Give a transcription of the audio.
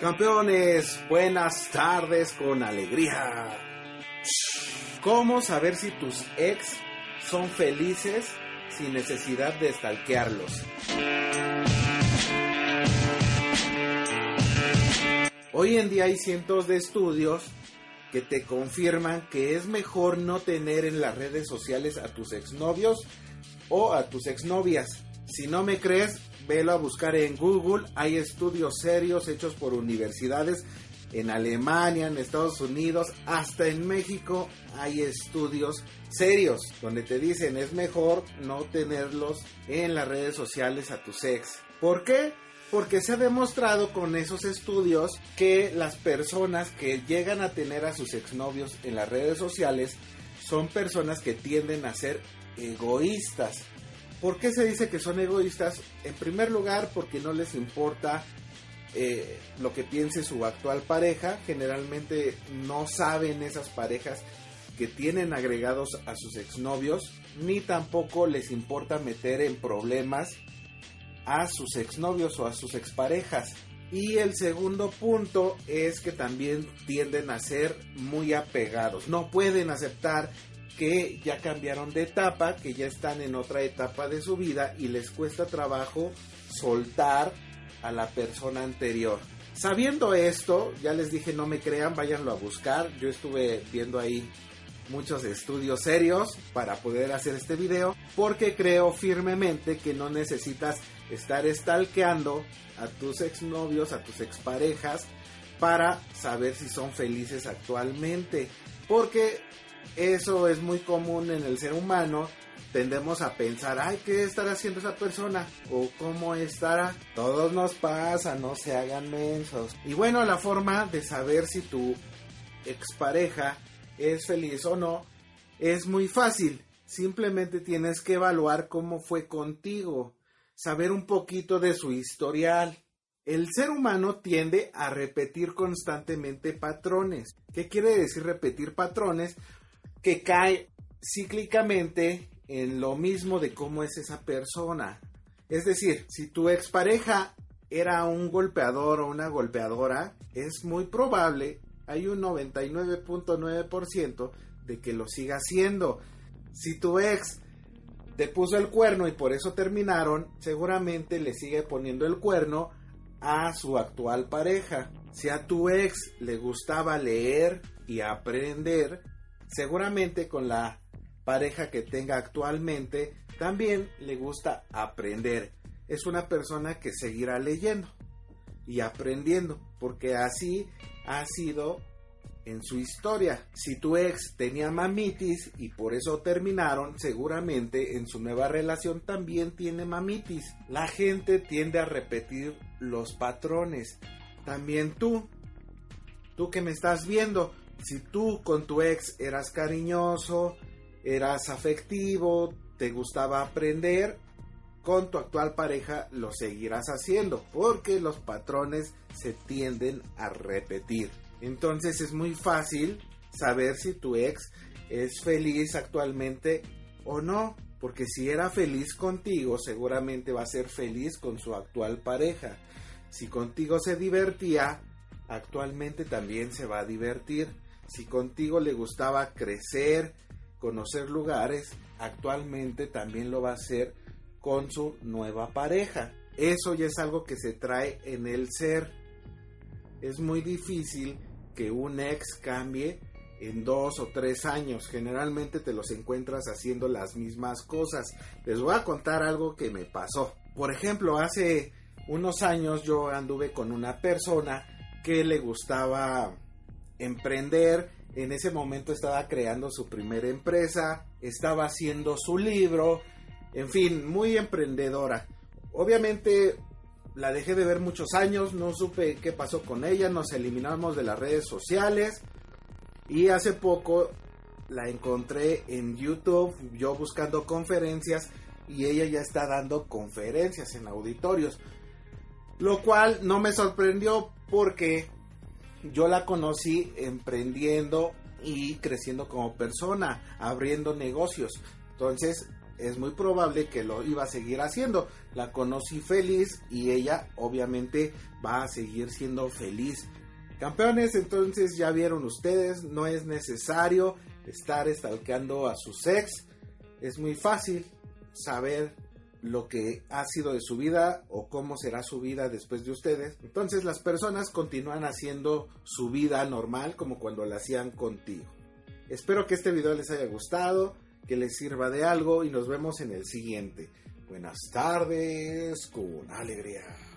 Campeones, buenas tardes con alegría. ¿Cómo saber si tus ex son felices sin necesidad de stalkearlos? Hoy en día hay cientos de estudios que te confirman que es mejor no tener en las redes sociales a tus exnovios o a tus exnovias. Si no me crees, velo a buscar en Google. Hay estudios serios hechos por universidades en Alemania, en Estados Unidos, hasta en México hay estudios serios donde te dicen es mejor no tenerlos en las redes sociales a tus ex. ¿Por qué? Porque se ha demostrado con esos estudios que las personas que llegan a tener a sus exnovios en las redes sociales son personas que tienden a ser egoístas. ¿Por qué se dice que son egoístas? En primer lugar, porque no les importa eh, lo que piense su actual pareja. Generalmente no saben esas parejas que tienen agregados a sus exnovios, ni tampoco les importa meter en problemas a sus exnovios o a sus exparejas. Y el segundo punto es que también tienden a ser muy apegados. No pueden aceptar que ya cambiaron de etapa, que ya están en otra etapa de su vida y les cuesta trabajo soltar a la persona anterior. Sabiendo esto, ya les dije no me crean, váyanlo a buscar. Yo estuve viendo ahí muchos estudios serios para poder hacer este video porque creo firmemente que no necesitas estar stalkeando a tus exnovios, a tus exparejas para saber si son felices actualmente. Porque eso es muy común en el ser humano. Tendemos a pensar, ay, ¿qué estará haciendo esa persona? ¿O cómo estará? Todos nos pasa, no se hagan mensos. Y bueno, la forma de saber si tu expareja es feliz o no es muy fácil. Simplemente tienes que evaluar cómo fue contigo saber un poquito de su historial. El ser humano tiende a repetir constantemente patrones. ¿Qué quiere decir repetir patrones? Que cae cíclicamente en lo mismo de cómo es esa persona. Es decir, si tu expareja era un golpeador o una golpeadora, es muy probable, hay un 99.9% de que lo siga haciendo. Si tu ex te puso el cuerno y por eso terminaron, seguramente le sigue poniendo el cuerno a su actual pareja. Si a tu ex le gustaba leer y aprender, seguramente con la pareja que tenga actualmente también le gusta aprender. Es una persona que seguirá leyendo y aprendiendo, porque así ha sido en su historia. Si tu ex tenía mamitis y por eso terminaron, seguramente en su nueva relación también tiene mamitis. La gente tiende a repetir los patrones. También tú, tú que me estás viendo, si tú con tu ex eras cariñoso, eras afectivo, te gustaba aprender, con tu actual pareja lo seguirás haciendo porque los patrones se tienden a repetir. Entonces es muy fácil saber si tu ex es feliz actualmente o no. Porque si era feliz contigo, seguramente va a ser feliz con su actual pareja. Si contigo se divertía, actualmente también se va a divertir. Si contigo le gustaba crecer, conocer lugares, actualmente también lo va a hacer con su nueva pareja. Eso ya es algo que se trae en el ser. Es muy difícil que un ex cambie en dos o tres años. Generalmente te los encuentras haciendo las mismas cosas. Les voy a contar algo que me pasó. Por ejemplo, hace unos años yo anduve con una persona que le gustaba emprender. En ese momento estaba creando su primera empresa, estaba haciendo su libro, en fin, muy emprendedora. Obviamente la dejé de ver muchos años, no supe qué pasó con ella, nos eliminamos de las redes sociales y hace poco la encontré en YouTube, yo buscando conferencias y ella ya está dando conferencias en auditorios. Lo cual no me sorprendió porque yo la conocí emprendiendo y creciendo como persona, abriendo negocios. Entonces es muy probable que lo iba a seguir haciendo. La conocí feliz y ella obviamente va a seguir siendo feliz. Campeones, entonces ya vieron ustedes, no es necesario estar estalqueando a su ex. Es muy fácil saber lo que ha sido de su vida o cómo será su vida después de ustedes. Entonces las personas continúan haciendo su vida normal como cuando la hacían contigo. Espero que este video les haya gustado, que les sirva de algo y nos vemos en el siguiente. Buenas tardes con alegría.